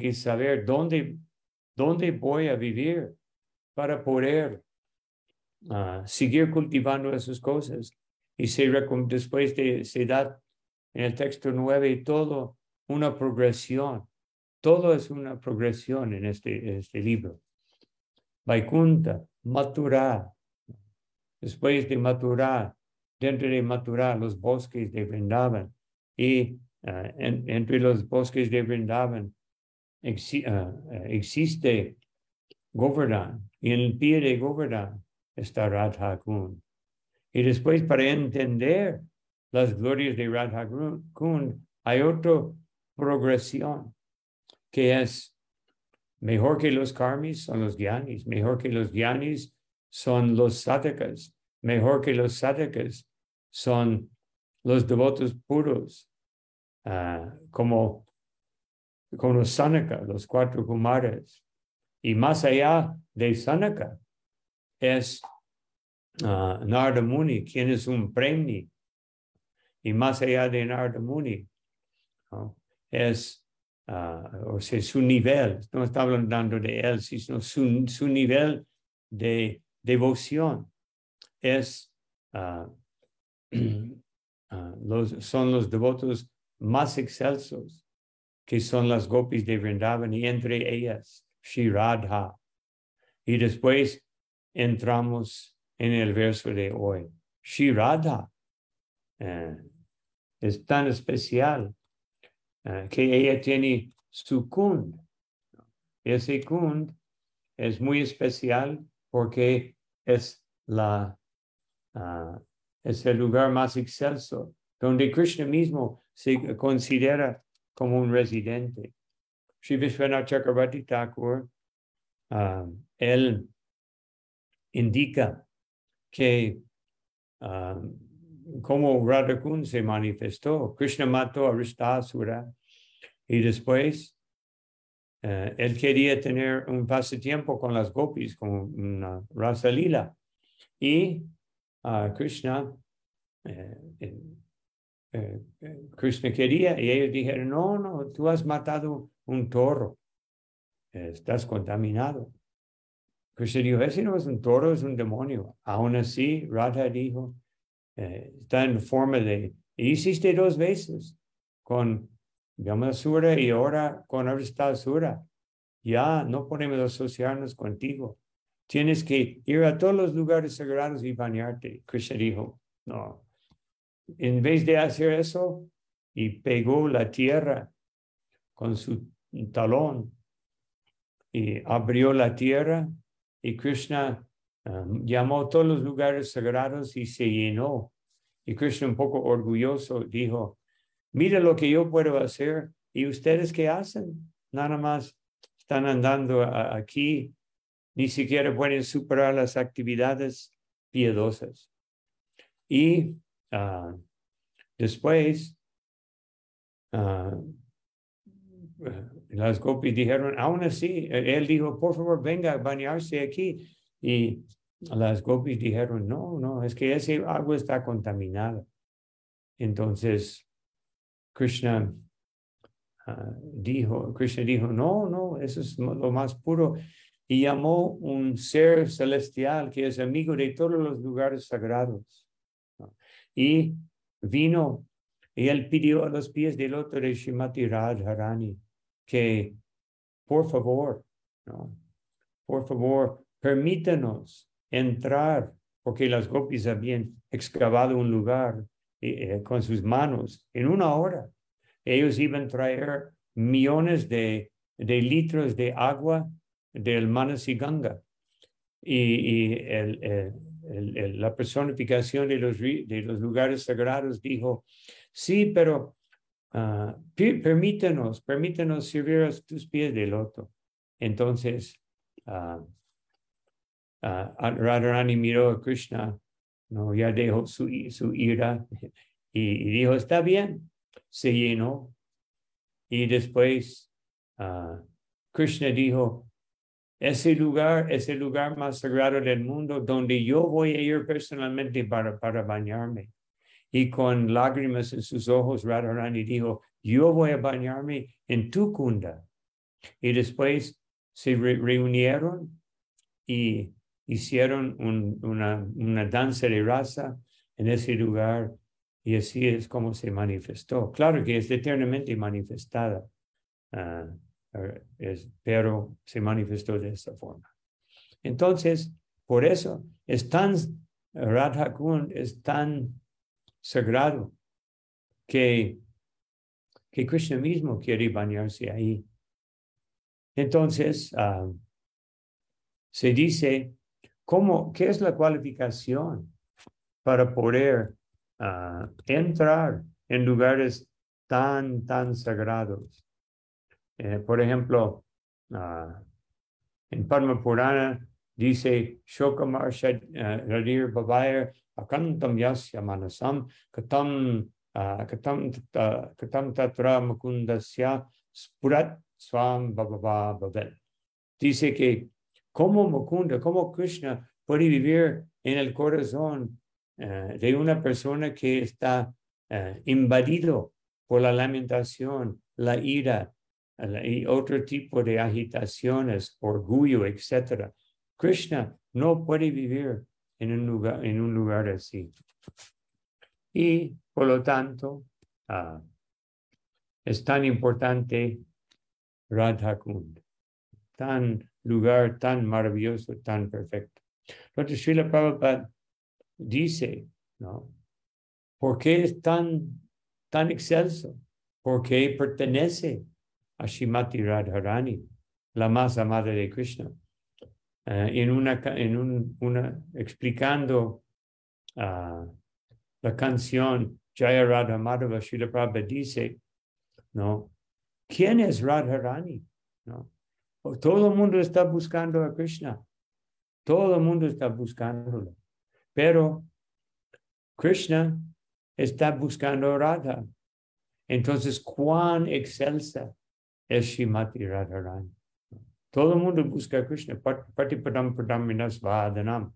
que saber dónde, dónde voy a vivir para poder ah, seguir cultivando esas cosas. Y se, después de, se da en el texto 9 todo una progresión. Todo es una progresión en este, este libro. Vaikunta, maturar. Después de maturar, dentro de maturar los bosques de Vrindavan. Y ah, entre los bosques de Vrindavan ah, existe Govardhan. Y en el pie de Govardhan está Radha Kund. Y después para entender las glorias de Radha Kund hay otra progresión que es mejor que los karmis son los gyanis, mejor que los gyanis son los satakas, mejor que los satakas son los devotos puros, ah, como, como los sanaka, los cuatro kumaras. Y más allá de sanaka es uh, Narada Muni, quien es un premio. Y más allá de Narada Muni es, uh, o sea, su nivel, no está hablando de él, sino su, su nivel de devoción es, uh, los, son los devotos más excelsos, que son las gopis de Vrindavan y entre ellas Shiradha. Y después entramos en el verso de hoy. Shiradha eh, es tan especial eh, que ella tiene su kund. Ese kund es muy especial porque es la ah, es el lugar más excelso donde Krishna mismo se considera como un residente. Sri Vishwanath Chakrabarti Thakur, ah, él indica que um, como Radhakun se manifestó, Krishna mató a Ristasura y después uh, él quería tener un pasatiempo con las gopis, con una raza lila. Y uh, Krishna, eh, eh, Krishna quería y ellos dijeron, no, no, tú has matado un toro, estás contaminado. Krishna dijo, ese no es un toro, es un demonio. Aún así, Radha dijo, eh, está en forma de, hiciste dos veces con Yamasura y ahora con Aristasura. Ya no podemos asociarnos contigo. Tienes que ir a todos los lugares sagrados y bañarte. Krishna dijo, no. En vez de hacer eso, y pegó la tierra con su talón y abrió la tierra y Krishna um, llamó a todos los lugares sagrados y se llenó. Y Krishna un poco orgulloso dijo, mira lo que yo puedo hacer y ustedes qué hacen. Nada más están andando aquí, ni siquiera pueden superar las actividades piedosas. Y uh, después, uh, las gopis dijeron, aún así, e-, él dijo, por favor, venga a bañarse aquí. Y las gopis dijeron, no, no, es que ese agua está contaminada. Entonces, Krishna ah, dijo, Krishna dijo, no, no, eso es lo más puro. Y llamó un ser celestial que es amigo de todos los lugares sagrados. Y vino y él pidió a los pies del otro de Shimati Radharani que, por favor, ¿no? por favor, permítanos entrar, porque las gopis habían excavado un lugar eh, eh, con sus manos en una hora. Ellos iban a traer millones de, de litros de agua del Manasiganga. Y, y el, la personificación de los, de los lugares sagrados dijo, sí, pero uh, permítenos, permítenos servir a tus pies de loto. Entonces, uh, Radharani miró a Krishna, no, ya dejó su, su ira y, dijo, está bien, se llenó. Y después Krishna dijo, ese lugar es el lugar más sagrado del mundo donde yo voy a ir personalmente para, para bañarme y con lágrimas en sus ojos, Radharani dijo, yo voy a bañarme en tu kunda. Y después se reunieron y hicieron una, una danza de raza en ese lugar y así es como se manifestó. Claro que es eternamente manifestada, ah, pero se manifestó de esa forma. Entonces, por eso es tan, Radha es tan sagrado que, que Krishna mismo quiere bañarse ahí. Entonces, ah, se dice, ¿cómo, ¿qué es la cualificación para poder ah, entrar en lugares tan, tan sagrados? Eh, por ejemplo, uh, en Padma Purana dice Shokamar uh, Radir Babair Akantam Yasya Manasam Katam Katam Katam Tatra Mukundasya Spurat Swam Bababa Babel. Dice que como Mukunda, como Krishna puede vivir en el corazón uh, de una persona que está uh, invadido por la lamentación, la ira, y otro tipo de agitaciones, orgullo, etc. Krishna no puede vivir en un lugar, en un lugar así. Y por lo tanto, uh, es tan importante Radha Kund, tan lugar tan maravilloso, tan perfecto. Entonces, Srila Prabhupada dice, ¿no? ¿Por qué es tan, tan excelso? Porque pertenece a Shimati Radharani, la más amada de Krishna. Uh, en una, explicando uh, la canción Jaya Radha Madhava, Srila Prabhupada dice, ¿no? ¿Quién es Radharani? ¿No? Todo el mundo está buscando a Krishna. Todo el mundo está buscándolo. Pero Krishna está buscando a Radha. Entonces, cuán excelsa es Shimati Radharani. Todo el mundo busca a Krishna. Patipadam Pradaminas Vadanam.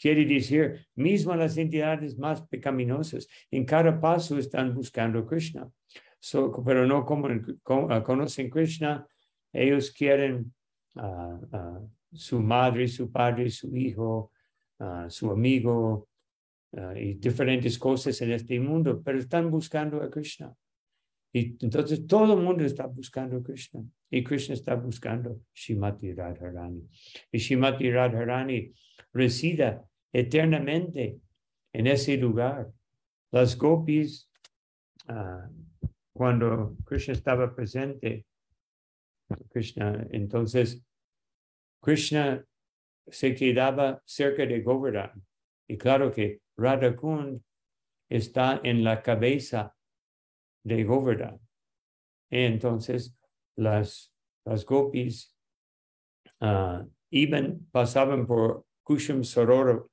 Quiere decir, mismo las entidades más pecaminosas, en cada paso están buscando a Krishna. pero no como, ah, conocen Krishna, ellos quieren uh, su madre, su padre, su hijo, su amigo y diferentes cosas en este mundo, pero están buscando a Krishna. Y entonces todo el mundo está buscando a Krishna y Krishna está buscando Shimati Radharani. Y Shimati Radharani resida eternamente en ese lugar. Las gopis, uh, cuando Krishna estaba presente, Krishna, entonces Krishna se quedaba cerca de Govardhan. Y claro que Radhakund está en la cabeza de Govardhan. Entonces, las, las gopis uh, iban, pasaban por Kusham Sororam,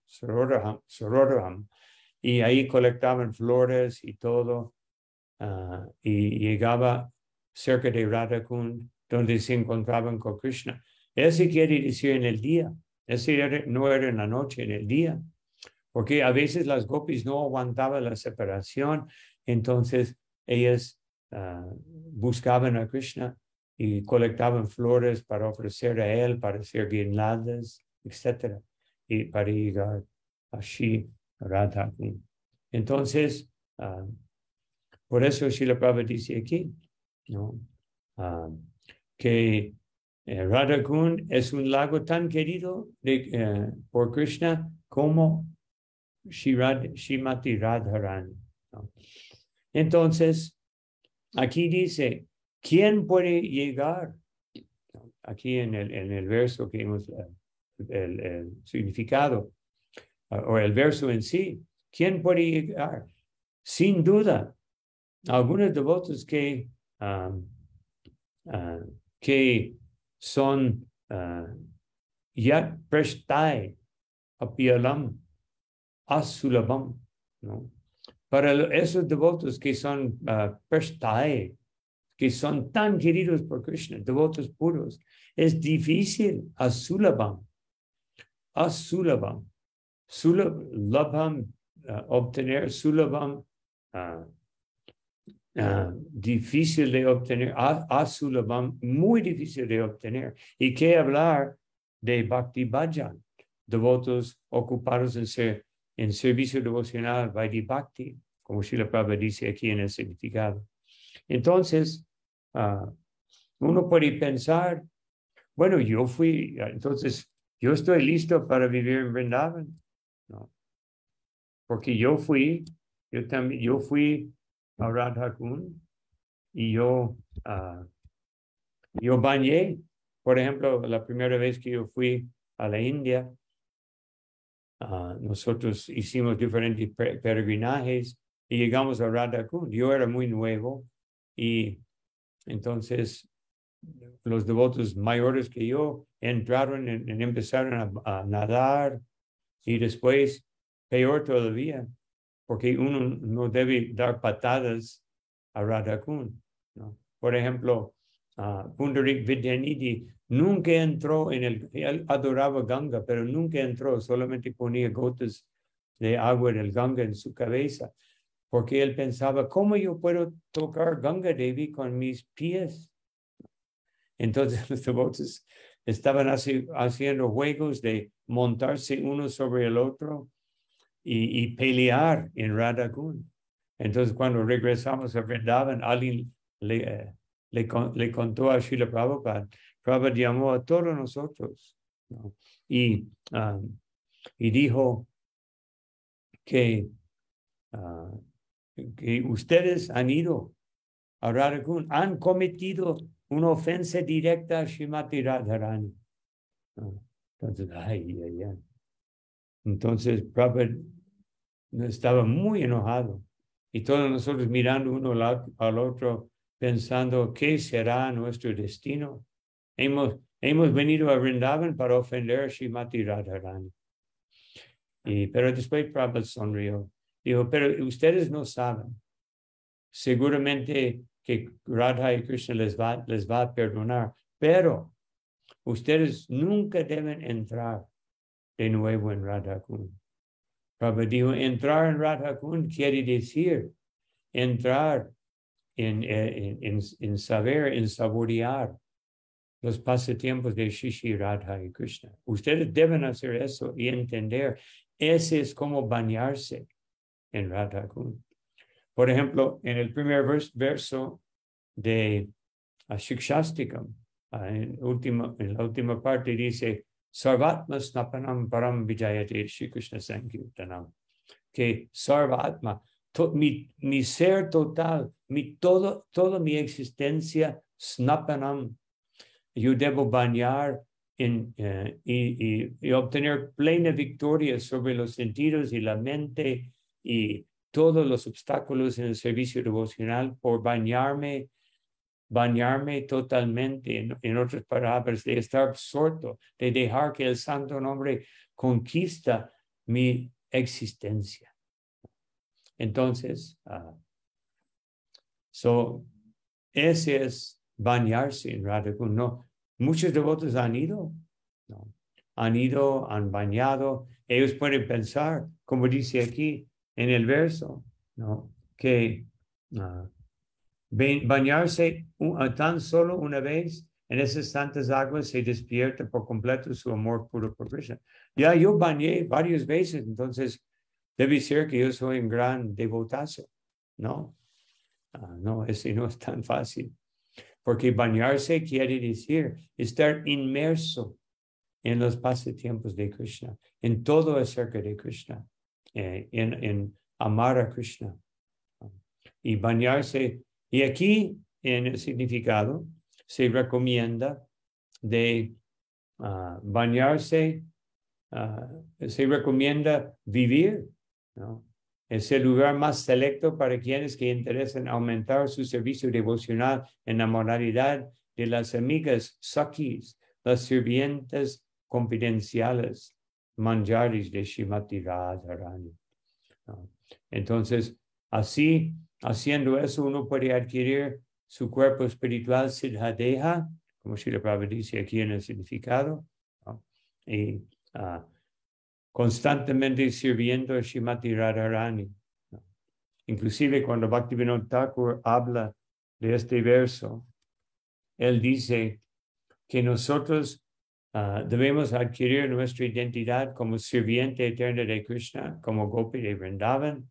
y ahí colectaban flores y todo, uh, y llegaba cerca de Radhakund, donde se encontraban con Krishna. Ese quiere decir en el día, ese no era en la noche, en el día, porque a veces las gopis no aguantaban la separación, entonces ellas uh, buscaban a Krishna y colectaban flores para ofrecer a él, para hacer guirnaldas, etc. Y para llegar a Shri Radha. Entonces, uh, por eso Srila Prabhupada dice aquí, ¿no? Uh, que eh, Radha es un lago tan querido eh, por Krishna como Shimati Radharani. Entonces, aquí dice, ¿quién puede llegar? Aquí en el, en el verso que hemos, eh, el, significado, ah, o el verso en sí, ¿quién puede llegar? Sin duda, algunos devotos que, uh, que son yat prashtai apialam asulabam, ¿no? Para esos devotos que son uh, que son tan queridos por Krishna, devotos puros, es difícil asulabam, asulabam, sulabam, uh, obtener sulabam, ah, difícil de obtener, Asulavam, muy difícil de obtener. Y qué hablar de Bhakti Bhajan, devotos ocupados en, ser, en servicio devocional, Vaidhi como Srila Prabhupada dice aquí en el significado. Entonces, ah, uno puede pensar, bueno, yo fui, entonces, yo estoy listo para vivir en Vrindavan. No. Porque yo fui, yo también, yo fui a Radha y yo, uh, yo bañé, por ejemplo, la primera vez que yo fui a la India, uh, nosotros hicimos diferentes peregrinajes y llegamos a Radha Yo era muy nuevo y entonces los devotos mayores que yo entraron y empezaron a, nadar y después, peor todavía, porque uno no debe dar patadas a Radhakun. ¿no? Por ejemplo, uh, Pundarik Vidyanidhi nunca entró en el, él adoraba Ganga, pero nunca entró, solamente ponía gotas de agua del Ganga en su cabeza, porque él pensaba, ¿cómo yo puedo tocar Ganga Devi con mis pies? Entonces los devotos estaban haciendo juegos de montarse uno sobre el otro y, pelear en Radhakun. Entonces cuando regresamos a Vrindavan, alguien le, eh, le, le contó a Srila Prabhupada, Prabhupada llamó a todos nosotros y, um, y dijo que, uh, que ustedes han ido a Radhakun, han cometido una ofensa directa a Shrimati Radharani. Entonces, ay, ay, ay. Entonces, Prabhupada estaba muy enojado y todos nosotros mirando uno al otro pensando, ¿qué será nuestro destino? Hemos, hemos venido a Vrindavan para ofender a Shrimati Radharani. Y, pero después Prabhupada sonrió. Dijo, pero ustedes no saben. Seguramente que Radha y Krishna les va, les va a perdonar, pero ustedes nunca deben entrar de nuevo en Radha Kund. Prabhupada dijo, entrar en Radha Kund quiere decir entrar en, en, en, en, saber, en saborear los pasatiempos de Shishi, Radha y Krishna. Ustedes deben hacer eso y entender, ese es como bañarse en Radha Kund. Por ejemplo, en el primer verso de Shikshastikam, en, última, en la última parte dice, Sarvatma Snapanam Param Vijayate Shri Krishna Sankirtanam. Que Sarvatma, mi, mi ser total, mi todo, toda mi existencia, Snapanam, yo debo bañar en, eh, y, y, y, obtener plena victoria sobre los sentidos y la mente y todos los obstáculos en el servicio devocional por bañarme, bañarme totalmente, en, en otras palabras, de estar absorto, de dejar que el santo nombre conquista mi existencia. Entonces, uh, so, es bañarse en Radhakun. No, muchos devotos han ido, no, han ido, han bañado. Ellos pueden pensar, como dice aquí, en el verso, ¿no? que uh, bañarse tan solo una vez en esas santas aguas se despierta por completo su amor puro por Krishna. Ya yo bañé varias veces, entonces debe ser que yo soy un gran devotazo. No, uh, no, ese no es tan fácil. Porque bañarse quiere decir estar inmerso en los pasatiempos de Krishna, en todo acerca de Krishna. Eh, en, amar a Krishna. Y bañarse. Y aquí, en el significado, se recomienda de uh, bañarse, uh, se recomienda vivir. ¿No? Es el lugar más selecto para quienes que interesan aumentar su servicio devocional en la moralidad de las amigas sakis, las sirvientes confidenciales, manjaris de Shimati Radharani. Entonces, así, haciendo eso, uno puede adquirir su cuerpo espiritual siddhadeha, como Srila Prabhupada dice aquí en el significado, y uh, constantemente sirviendo a Shimati Radharani. inclusive cuando Bhaktivinoda Thakur habla de este verso, él dice que nosotros ah, debemos adquirir nuestra identidad como sirviente eterno de Krishna, como Gopi de Vrindavan,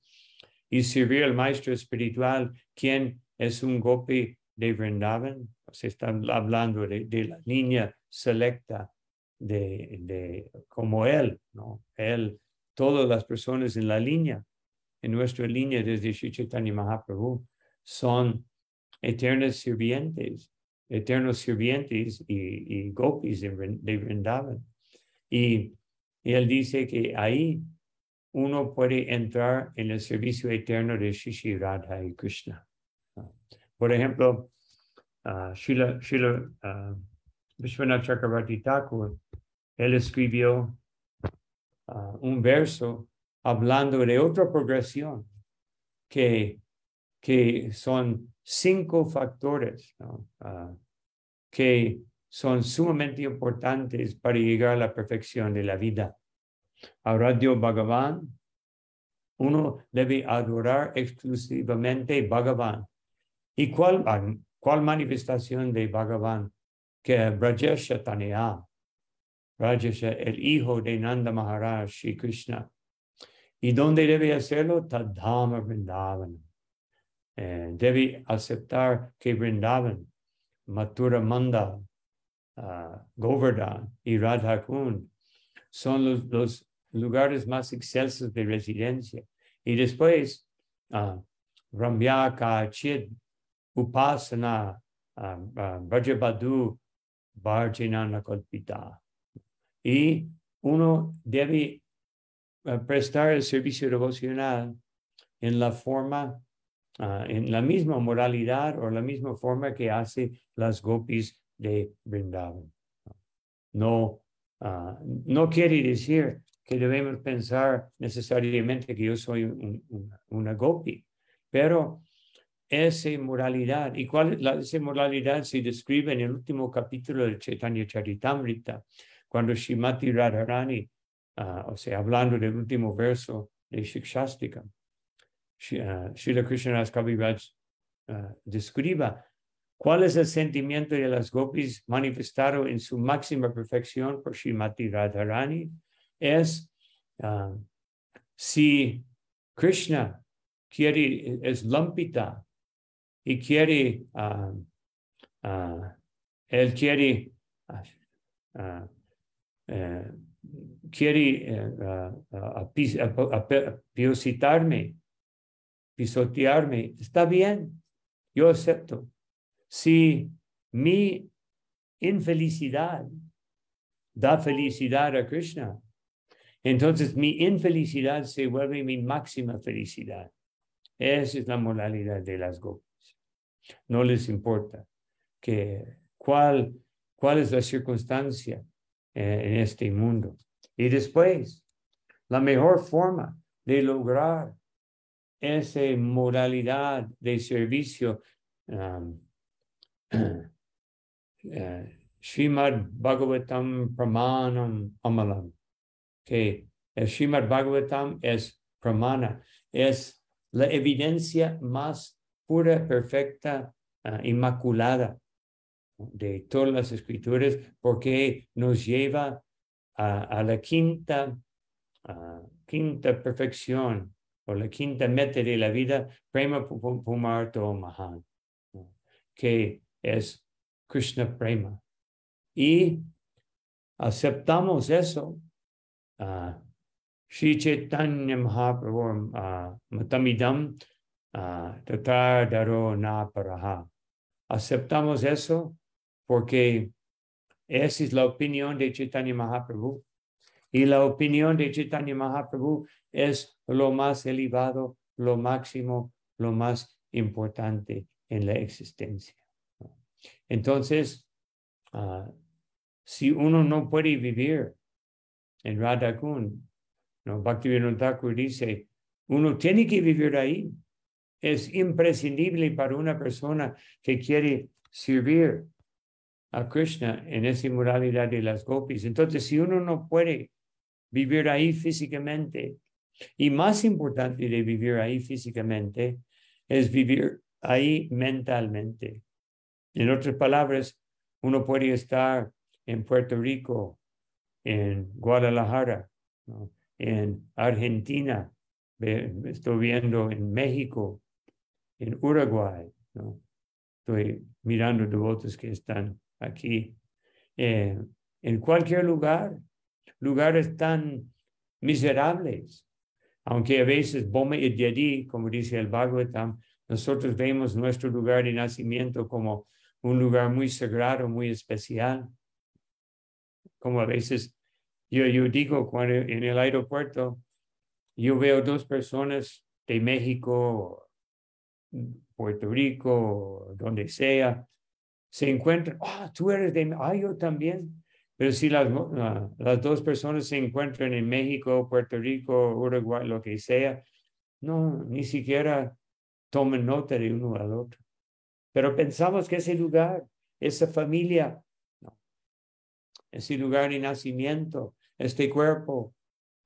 y servir al maestro espiritual, quien es un Gopi de Vrindavan. Se está hablando de, de la línea selecta de, de, como él, ¿no? Él, todas las personas en la línea, en nuestra línea desde Sri Chaitanya Mahaprabhu, son eternos sirvientes, eternos sirvientes y, y gopis de, Vrindavan. Y, él dice que ahí uno puede entrar en el servicio eterno de Shishi Radha y Krishna. Por ejemplo, uh, Shila, Shila uh, Vishwanath Chakravarti Thakur, él escribió uh, un verso hablando de otra progresión que, que son cinco factores uh, que son sumamente importantes para llegar a la perfección de la vida. Aradyo Bhagavan, uno debe adorar exclusivamente Bhagavan. ¿Y cuál, cuál manifestación de Bhagavan? Que Brajesha Tanya, Brajesha, el hijo de Nanda Maharaj, Shri Krishna. ¿Y dónde debe hacerlo? Tadhama Vrindavan. Eh, debe aceptar que Vrindavan, Mathura Manda, uh, Govardhan y Radhakund son los, los, lugares más excelsos de residencia. Y después, uh, Ramyaka, Chid, Upasana, uh, uh, Brajabadu, Kalpita. Y uno debe uh, prestar el servicio devocional en la forma, uh, en la misma moralidad o la misma forma que hace las gopis de Vrindavan. No, uh, no quiere decir que debemos pensar necesariamente que yo soy un, un, una gopi, pero esa moralidad, y cuál la, esa moralidad se describe en el último capítulo del Chaitanya Charitamrita, cuando Shimati Radharani, uh, o sea, hablando del último verso de Shikshastika, uh, Srila Krishna Kaviraj uh, describa cuál es el sentimiento de las gopis manifestado en su máxima perfección por Shimati Radharani, es si Krishna quiere, es lampita y quiere, uh, él quiere, eh, quiere pisotearme, pisotearme, está bien, yo acepto. Si mi infelicidad da felicidad a Krishna, entonces mi infelicidad se vuelve mi máxima felicidad. Esa es la moralidad de las gopis. No les importa que cuál, cuál es la circunstancia eh, en este mundo. Y después, la mejor forma de lograr esa moralidad de servicio um, uh, Srimad Bhagavatam Pramanam Amalam que el Srimad Bhagavatam es pramana, es la evidencia más pura, perfecta, uh, inmaculada de todas las escrituras, porque nos lleva a, la quinta, quinta perfección o la quinta meta de la vida, Prema Pumarto Mahan, que es Krishna Prema. Y aceptamos eso uh, Sri Chaitanya Mahaprabhu uh, Matamidam Tatar Daro Na Paraha. Aceptamos eso porque esa es la opinión de Chaitanya Mahaprabhu. Y la opinión de Chaitanya Mahaprabhu es lo más elevado, lo máximo, lo más importante en la existencia. Entonces, uh, si uno no puede vivir en Radhakund. ¿no? Bhaktivinoda dice, uno tiene que vivir ahí. Es imprescindible para una persona que quiere servir a Krishna en esa moralidad de las gopis. Entonces, si uno no puede vivir ahí físicamente, Y más importante de vivir ahí físicamente es vivir ahí mentalmente. En otras palabras, uno puede estar en Puerto Rico, en Guadalajara, en Argentina, estoy viendo en México, en Uruguay, ¿no? estoy mirando devotos que están aquí, eh, en cualquier lugar, lugares tan miserables, aunque a veces Bome y como dice el Bhagavatam, nosotros vemos nuestro lugar de nacimiento como un lugar muy sagrado, muy especial. Como a veces yo, yo digo cuando en el aeropuerto, yo veo dos personas de México, Puerto Rico, donde sea, se encuentran, ah, tú eres de, ah, yo también. Pero si las, ah, las dos personas se encuentran en México, Puerto Rico, Uruguay, lo que sea, no, ni siquiera tomen nota de uno al otro. Pero pensamos que ese lugar, esa familia, ese lugar de nacimiento, este cuerpo,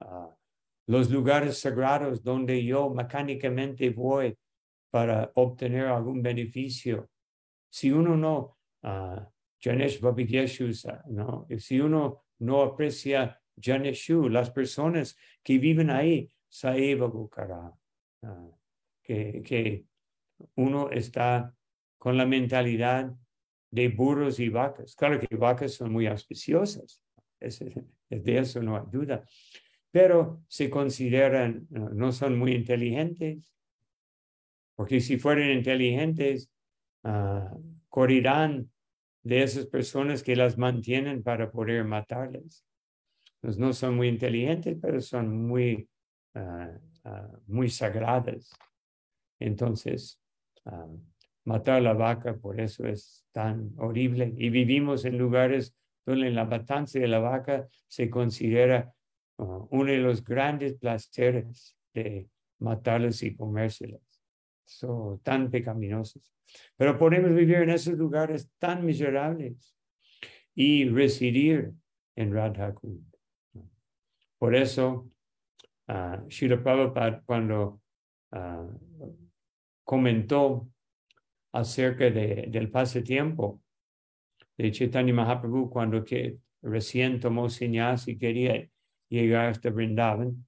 ah, los lugares sagrados donde yo mecánicamente voy para obtener algún beneficio. Si uno no, uh, Janesh ¿no? si uno no aprecia Janeshu, las personas que viven ahí, Saeva uh, que, que uno está con la mentalidad de burros y vacas. Claro que vacas son muy auspiciosas, es, de eso no hay duda, pero se consideran, no son muy inteligentes, porque si fueran inteligentes, uh, correrán de esas personas que las mantienen para poder matarles. Pues no son muy inteligentes, pero son muy, uh, uh, muy sagradas. Entonces, matar la vaca, por eso es tan horrible. Y vivimos en lugares donde la matanza de la vaca se considera uno de los grandes placeres de matarlas y comérselas. Son tan pecaminosos. Pero podemos vivir en esos lugares tan miserables y residir en Radha Por eso, uh, Srila Prabhupada, cuando uh, comentó acerca de, del pasatiempo de Chaitanya Mahaprabhu cuando que recién tomó señas y quería llegar hasta Vrindavan.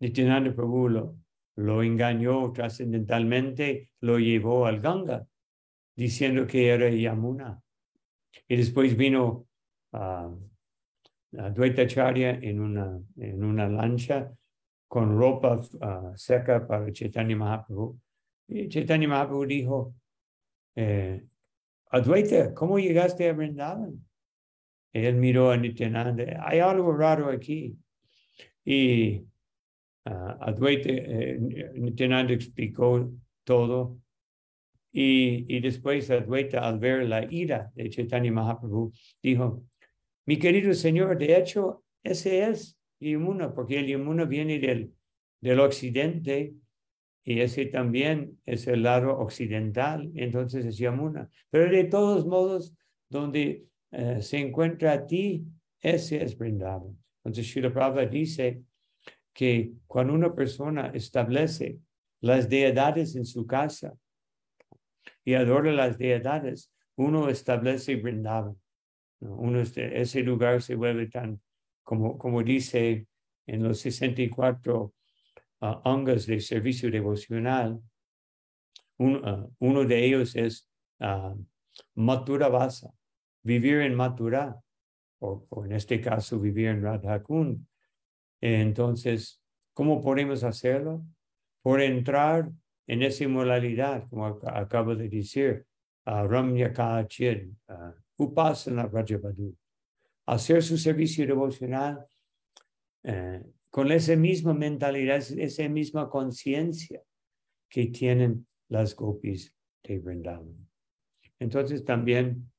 Nityananda Prabhu lo engañó trascendentalmente, lo llevó al Ganga, diciendo que era Yamuna. Y después vino a Dvaita Charya en una, en una lancha con ropa uh, seca para Chaitanya Mahaprabhu. Y Chaitanya Mahaprabhu dijo, eh, Advaita, ¿cómo llegaste a Vrindavan? Él miró a Nityananda, hay algo raro aquí. Y uh, Advaita, eh, Nityananda explicó todo. Y, y después Advaita, al ver la ira de Chaitanya Mahaprabhu, dijo, mi querido señor, de hecho, ese es Yamuna, porque el Yamuna viene del, del occidente y ese también es el lado occidental, entonces es Yamuna. Pero de todos modos, donde eh, se encuentra a ti, ese es Vrindavan. Entonces Srila Prabhupada dice que cuando una persona establece las deidades en su casa y adora las deidades, uno establece Vrindavan. Uno, ese lugar se vuelve tan, como, como dice en los 64 uh, angas de servicio devocional. Uh, uno de ellos es uh, Matura Vasa, vivir en Matura, o, en este caso vivir en Radhakun. Entonces, ¿cómo podemos hacerlo? Por entrar en esa moralidad, como acabo de decir, uh, Ramya Kachid, uh, Upasana Rajabadu. Hacer su servicio devocional eh, con esa misma mentalidad, esa misma conciencia que tienen las gopis de Vrindavan. Entonces también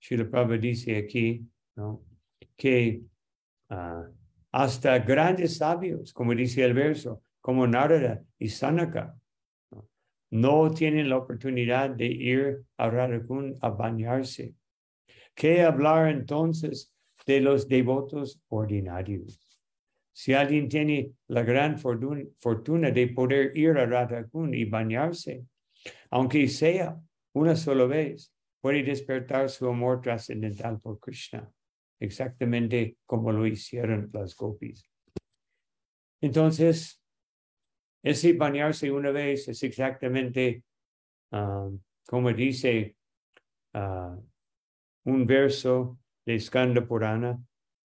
Srila Prabhupada dice aquí que uh, hasta grandes sabios, como dice el verso, como Narada y Sanaka, ¿no? tienen la oportunidad de ir a Radhakund a bañarse. ¿Qué hablar entonces de los devotos ordinarios? Si alguien tiene la gran fortuna, de poder ir a Radhakund y bañarse, aunque sea una sola vez, puede despertar su amor trascendental por Krishna, exactamente como lo hicieron las gopis. Entonces, ese bañarse una vez es exactamente um, como dice uh, un verso de Skanda Purana,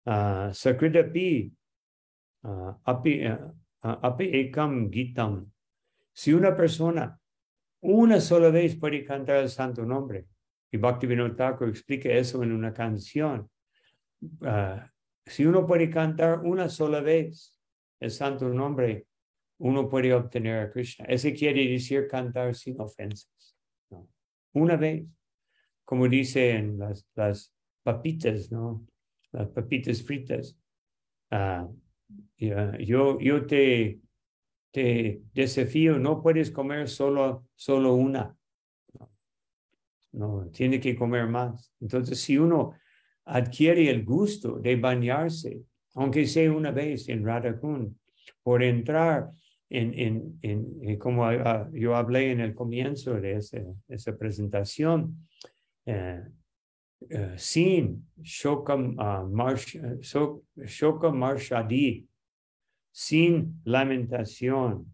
uh, Sakritapi, uh, api, api ekam gitam. Si una persona una sola vez puede cantar el santo nombre, y Bhaktivinoda Thakur explica eso en una canción, si uno puede cantar una sola vez el santo nombre, uno puede obtener a Krishna. Ese quiere decir cantar sin ofensas. Una vez, como dicen las, las papitas, ¿no? Las papitas fritas. Ah, yo, yo te, te desafío, no puedes comer solo, solo una. No, tiene que comer más. Entonces, si uno adquiere el gusto de bañarse, aunque sea una vez en Radhakund, por entrar en, en, en, eh, como ah, yo hablé en el comienzo de esa presentación, eh, eh, sin shoka, uh, sin lamentación,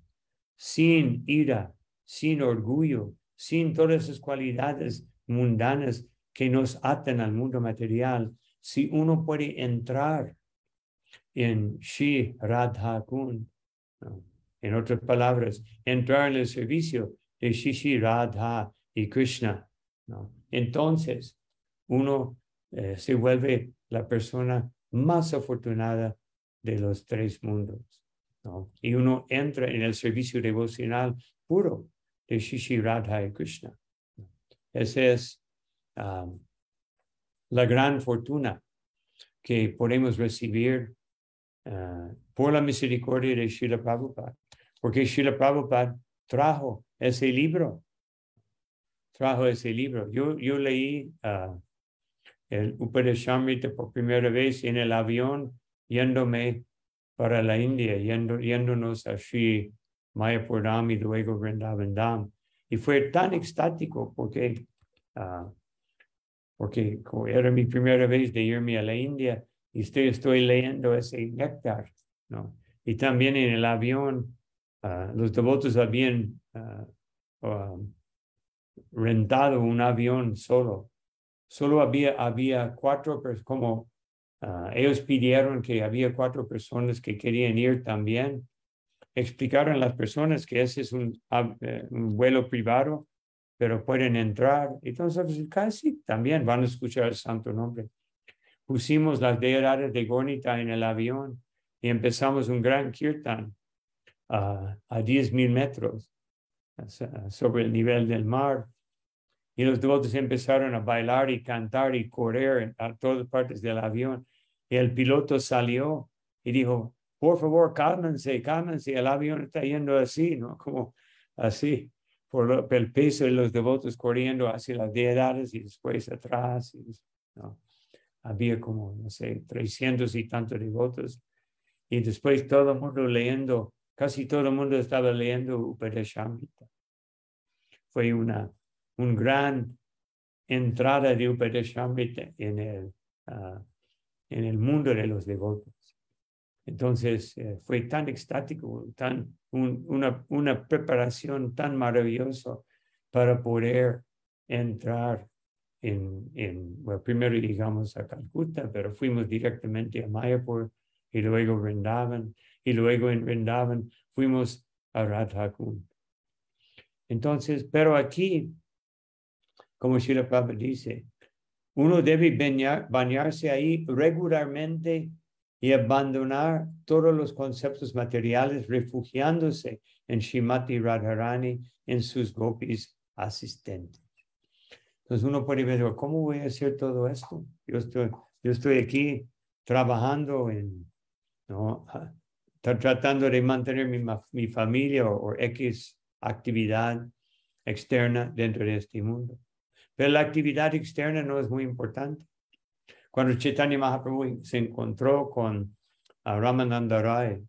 sin ira, sin orgullo, sin todas esas cualidades mundanas que nos atan al mundo material, si uno puede entrar en Shi Radha Kun, en otras palabras, entrar en el servicio de Shishi, Radha y Krishna. Entonces, uno eh, se vuelve la persona más afortunada de los tres mundos. Y uno entra en el servicio devocional puro de Shishi, Radha y Krishna. Esa es la gran fortuna que podemos recibir uh, por la misericordia de Srila Prabhupada porque Srila Prabhupada trajo ese libro, trajo ese libro. Yo, yo leí uh, el Upadeshamrita por primera vez en el avión yéndome para la India, yendo, yéndonos a Sri Mayapurdam y luego Vrindavan Y fue tan extático porque, uh, porque era mi primera vez de irme a la India y estoy, estoy leyendo ese néctar, ¿no? Y también en el avión Ah, los devotos habían ah, um, rentado un avión solo. Solo había, había cuatro, como uh, ellos pidieron que había cuatro personas que querían ir también. Explicaron a las personas que ese es un, eh, un vuelo privado, pero pueden entrar. Entonces, casi también van a escuchar el santo nombre. Pusimos las deidades de Gornita en el avión y empezamos un gran kirtan a, a 10 mil metros sobre el nivel del mar. Y los devotos empezaron a bailar y cantar y correr a todas partes del avión. Y el piloto salió y dijo, por favor, cálmense, cálmense, el avión está yendo así, ¿no? Como así, por, el peso de los devotos corriendo hacia las deidades y después atrás. Había como, no sé, 300 y tantos devotos. Y después todo el mundo leyendo Casi todo el mundo estaba leyendo Upadeshamrita. Fue una un gran entrada de Upadeshamrita en el, ah, en el mundo de los devotos. Entonces eh, fue tan extático, tan una, una preparación tan maravillosa para poder entrar en, en primero llegamos a Calcuta, pero fuimos directamente a Mayapur y luego Vrindavan y luego en Vrindavan fuimos a Radhakund. Entonces, pero aquí, como Prabhupada dice, uno debe bañarse ahí regularmente y abandonar todos los conceptos materiales, refugiándose en Shimati Radharani, en sus gopis asistentes. Entonces uno puede ver, ¿cómo voy a hacer todo esto? Yo estoy, yo estoy aquí trabajando en, ¿no? tratando de mantener mi, mi familia o, X actividad externa dentro de este mundo. Pero la actividad externa no es muy importante. Cuando Chaitanya Mahaprabhu se encontró con Ramananda Roy.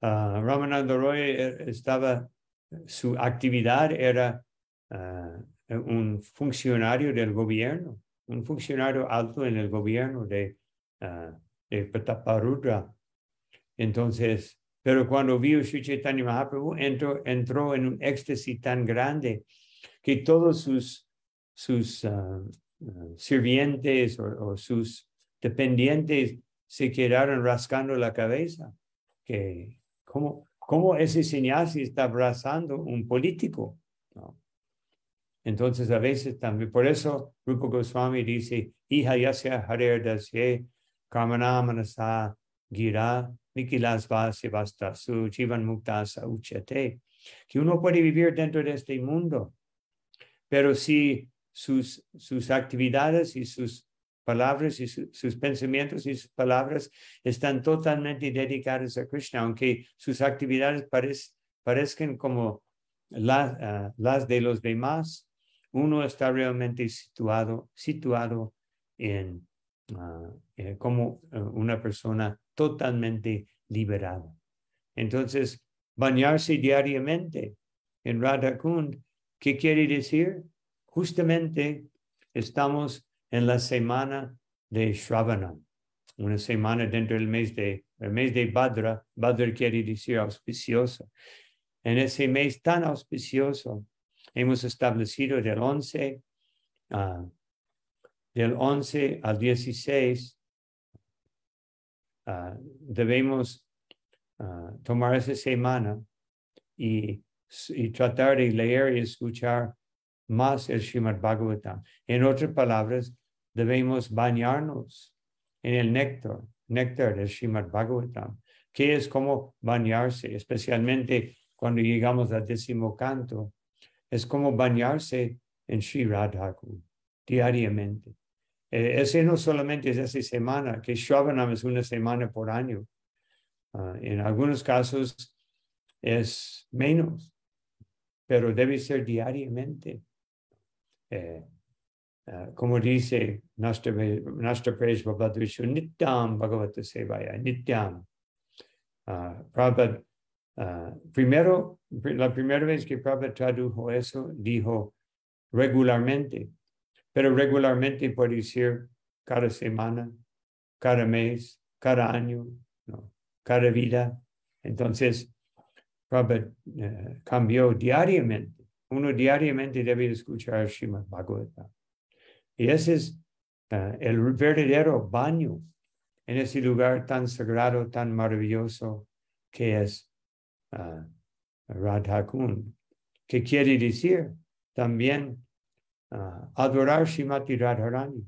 Uh, Ramananda Roy eh, estaba, su actividad era uh, un funcionario del gobierno, un funcionario alto en el gobierno de, uh, de Prataparudra. Entonces, pero cuando vio Sri Chaitanya Mahaprabhu, entró, entró en un éxtasis tan grande que todos sus, sus sirvientes o, o sus dependientes se quedaron rascando la cabeza, que cómo, cómo ese señal está abrazando un político. ¿no? Entonces a veces también, por eso Rupa Goswami dice, hija ya sea Harer Dasye, Karmanamanasa, Gira, Nikilasva Sevasta, Su, Jivan Muktasa Uchate, que uno puede vivir dentro de este mundo, pero si sus, sus actividades y sus palabras y sus pensamientos y sus palabras están totalmente dedicados a Krishna, aunque sus actividades parezcan como ah, las de los demás, uno está realmente situado, situado en, eh, como eh, una persona totalmente liberada. Entonces, bañarse diariamente en Radha Kund, ¿qué quiere decir? Justamente estamos en la semana de Shravana, una semana dentro del mes de, el mes de Badra, Badra quiere decir auspicioso. En ese mes tan auspicioso, hemos establecido del 11, uh, 11 al 16, uh, debemos uh, tomar esa semana y tratar de leer y escuchar más el Srimad Bhagavatam. En otras palabras, debemos bañarnos en el néctar, néctar del Srimad Bhagavatam, que es como bañarse, especialmente cuando llegamos al décimo canto, es como bañarse en Sri Radhaku diariamente. Eh, ese no solamente es esa semana, que Shravanam es una semana por año. Uh, en algunos casos es menos, pero debe ser diariamente. Eh, Uh, como dice Nashtapresh Babadvishu, Nityam Bhagavata Sevaya, Nityam. Uh, Prabhupada, uh, primero, la primera vez que Prabhupada tradujo eso, dijo regularmente, pero regularmente puede decir cada semana, cada mes, cada año, no, cada vida. Entonces, Prabhupada uh, cambió diariamente. Uno diariamente debe escuchar Srimad Bhagavatam. Y ese es uh, el verdadero baño en ese lugar tan sagrado, tan maravilloso que es uh, Radhakund, que quiere decir también uh, adorar Shimati Radharani.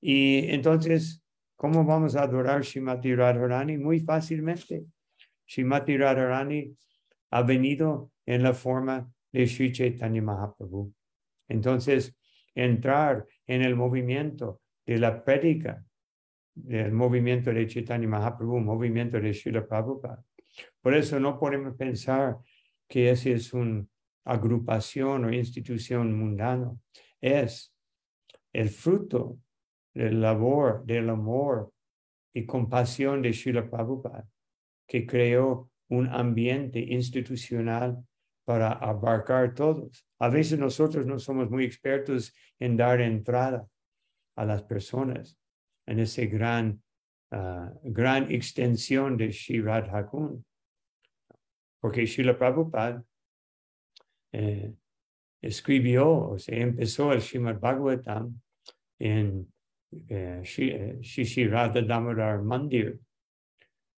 Y entonces, ¿cómo vamos a adorar Shimati Radharani? Muy fácilmente. Shimati Radharani ha venido en la forma de Sri Chaitanya Mahaprabhu. Entonces, entrar en el movimiento de la prédica, del movimiento de Chaitanya Mahaprabhu, movimiento de Srila Prabhupada. Por eso no podemos pensar que esa es una agrupación o institución mundana. Es el fruto del labor, del amor y compasión de Srila Prabhupada, que creó un ambiente institucional para abarcar todos. A veces nosotros no somos muy expertos en dar entrada a las personas en esa gran, ah, gran extensión de Sri Radhakun. Porque Srila Prabhupada eh, escribió, o sea, empezó el Srimad Bhagavatam en eh, Shri, eh, Radha Damodar Mandir,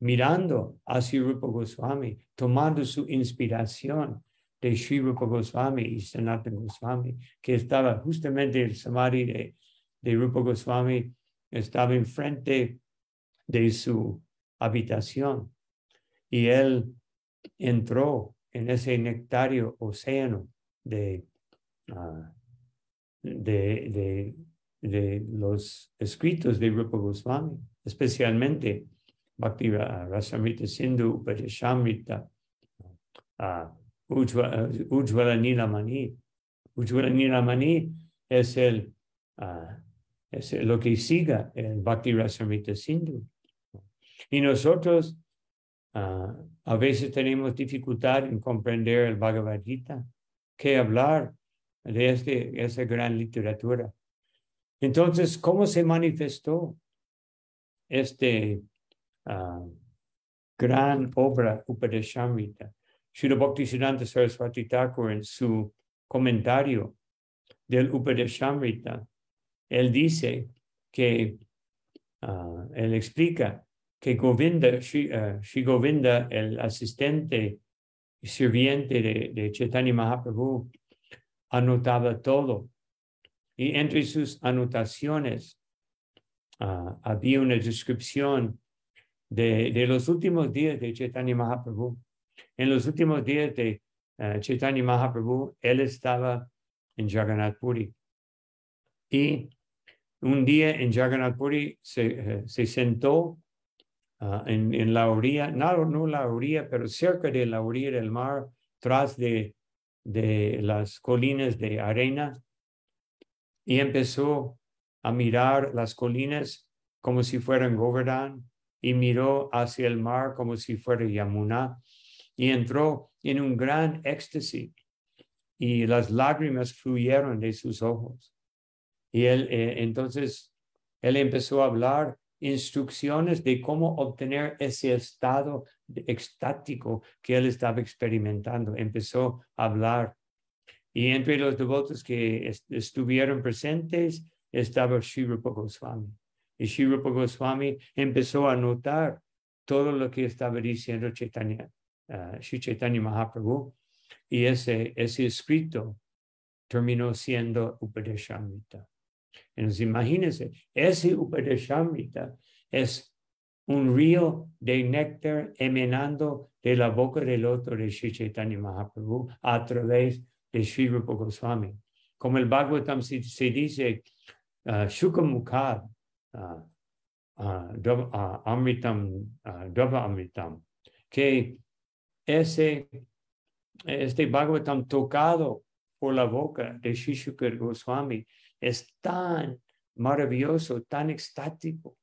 mirando a Sri Rupa Goswami, tomando su inspiración de Sri Rupa Goswami y Sanatana Goswami, que estaba justamente el samadhi de, de Rupa Goswami, estaba enfrente de su habitación. Y él entró en ese nectario océano de, ah, de, de, los escritos de Rupa Goswami, especialmente Bhakti Rasamrita Sindhu, Upadeshamrita, uh, Ujjvala Nilamani. Ujjvala Nilamani es el, uh, es lo que siga el Bhakti Rasamrita Sindhu. Y nosotros ah, a veces tenemos dificultad en comprender el Bhagavad Gita, que hablar de este, esa gran literatura. Entonces, ¿cómo se manifestó este uh, gran obra Upadeshamrita? Srila Bhaktisiddhanta Saraswati Thakur en su comentario del Upadeshamrita, él dice que, uh, él explica que Govinda, Shri, uh, el asistente y sirviente de, de Chaitanya Mahaprabhu, anotaba todo y entre sus anotaciones uh, había una descripción de, de, los últimos días de Chaitanya Mahaprabhu. En los últimos días de uh, Chaitanya Mahaprabhu, él estaba en Jagannath Puri. Y un día en Jagannath Puri se, uh, se sentó en, en, la orilla, no, no la orilla, pero cerca de la orilla del mar, tras de, de las colinas de arena, y empezó a mirar las colinas como si fueran Govardhan y miró hacia el mar como si fuera Yamuna y entró en un gran éxtasis y las lágrimas fluyeron de sus ojos. Y él eh, entonces, él empezó a hablar instrucciones de cómo obtener ese estado extático que él estaba experimentando. Empezó a hablar y entre los devotos que estuvieron presentes estaba Sri Rupa Goswami. Y Sri Rupa Goswami empezó a notar todo lo que estaba diciendo Chaitanya, uh, Chaitanya Mahaprabhu. Y ese, ese escrito terminó siendo Upadeshamrita. Entonces, imagínense, ese Upadeshamrita es un río de néctar emanando de la boca del otro de Sri Chaitanya Mahaprabhu a través de Sri Rupa Goswami. Como el Bhagavatam se, se dice, uh, Shukamukha, uh, uh, Amritam, que ese, este Bhagavatam tocado por la boca de Sri Shukar Goswami es tan maravilloso, tan extático,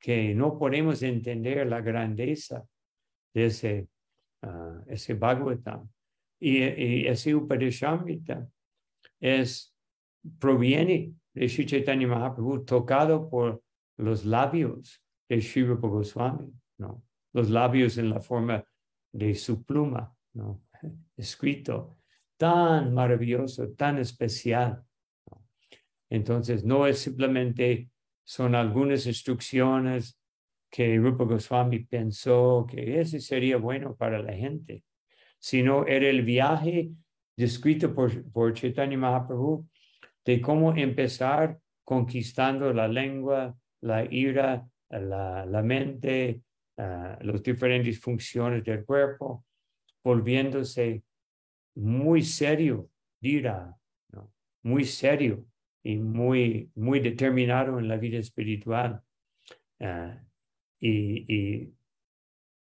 que no podemos entender la grandeza de ese, ese Bhagavatam. Y, y ese Upadeshamrita es, proviene de Sri Chaitanya Mahaprabhu, tocado por los labios de Rupa Goswami, ¿no? Los labios en la forma de su pluma. Escrito, tan maravilloso, tan especial. Entonces, no es simplemente, son algunas instrucciones que Rupa Goswami pensó que ese sería bueno para la gente sino era el viaje descrito por, por Chaitanya Mahaprabhu de cómo empezar conquistando la lengua, la ira, la, la mente, uh, las diferentes funciones del cuerpo, volviéndose muy serio, dirá, ¿no? muy serio y muy, muy determinado en la vida espiritual. Uh, y, y,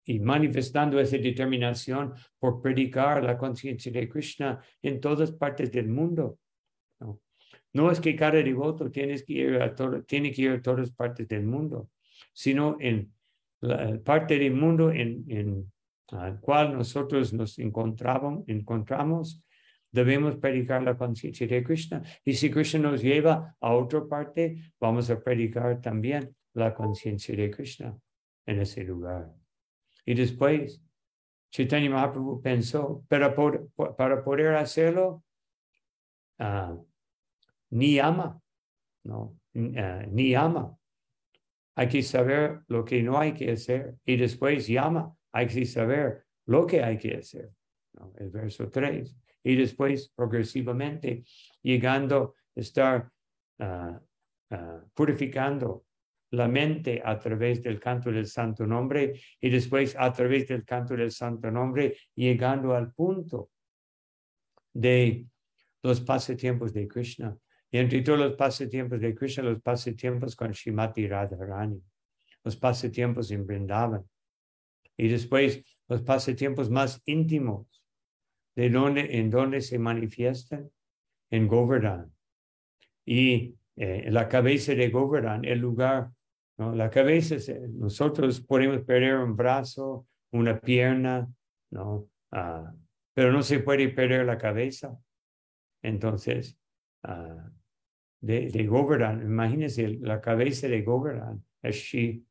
y manifestando esa determinación por predicar la conciencia de Krishna en todas partes del mundo. No, no es que cada devoto tiene que, ir a tiene que ir a todas partes del mundo, sino en la parte del mundo en, en la cual nosotros nos encontramos, encontramos, debemos predicar la conciencia de Krishna. Y si Krishna nos lleva a otra parte, vamos a predicar también la conciencia de Krishna en ese lugar. Y después, Chaitanya Mahaprabhu pensó, pero para poder hacerlo, uh, ni ama, no, uh, ni ama. Hay que saber lo que no hay que hacer. Y después llama, hay que saber lo que hay que hacer. El verso 3. Y después, progresivamente, llegando a estar uh, purificando la mente a través del canto del santo nombre y después a través del canto del santo nombre, llegando al punto de los pasatiempos de Krishna. Y entre todos los pasatiempos de Krishna, los pasatiempos con Shimati Radharani, los pasatiempos en Vrindavan. Y después los pasatiempos más íntimos, de donde, en donde se manifiestan en Govardhan. Y eh, la cabeza de Govardhan, el lugar ¿no? La cabeza, nosotros podemos perder un brazo, una pierna, ¿no? Ah, pero no se puede perder la cabeza. Entonces, uh, de, de Govardhan, imagínense, la cabeza de Govardhan es Shri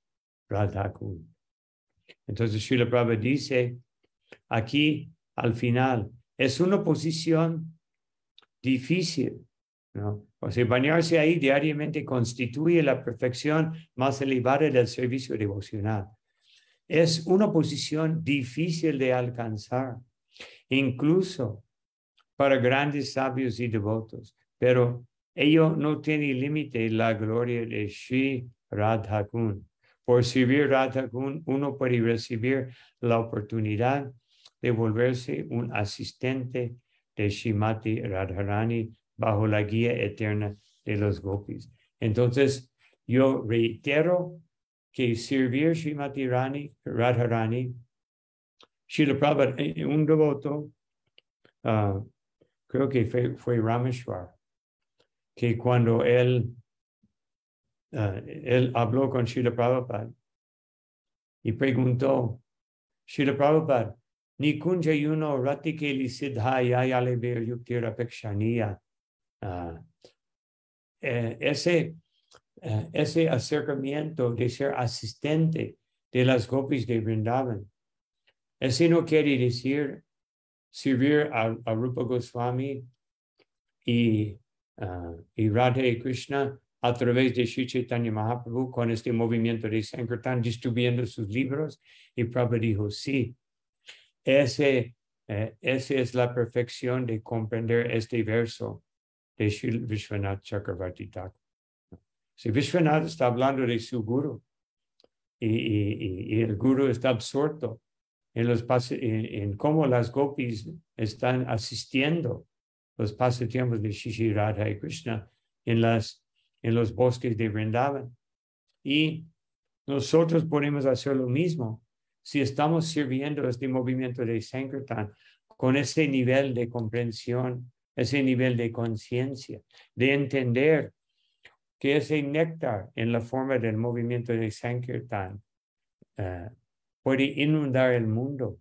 Radhakun. Entonces, Srila Prabhupada dice, aquí, al final, es una posición difícil, ¿no? O sea, bañarse ahí diariamente constituye la perfección más elevada del servicio devocional. Es una posición difícil de alcanzar, incluso para grandes sabios y devotos, pero ello no tiene límite la gloria de Sri Radhakun. Por servir Radhakun, uno puede recibir la oportunidad de volverse un asistente de Shimati Radharani bajo la guía eterna de los gopis. Entonces, yo reitero que servir Shimati Rani, Radharani, Srila Prabhupada, eh, un devoto, uh, creo que fue, fue, Rameshwar, que cuando él, uh, él habló con Srila Prabhupada y preguntó, Srila Prabhupada, Nikunja yuno ratike li siddhaya yale ver yuktira pekshaniya. Ah, eh, ese, eh, ese acercamiento de ser asistente de las gopis de Vrindavan, ese no quiere decir servir a, Rupa Goswami y, uh, y Radha y Krishna a través de Sri Chaitanya Mahaprabhu con este movimiento de Sankirtan distribuyendo sus libros y Prabhupada dijo, sí, ese, eh, esa es la perfección de comprender este verso de Vishwanath Chakravarti Thakur. Si Vishwanath está hablando de su guru y, y, el guru está absorto en, los en, cómo las gopis están asistiendo los pasatiempos de Shishi Radha y Krishna en, las, en los bosques de Vrindavan. Y nosotros podemos hacer lo mismo si estamos sirviendo este movimiento de Sankirtan con ese nivel de comprensión ese nivel de conciencia, de entender que ese néctar en la forma del movimiento de Sankirtan uh, puede inundar el mundo.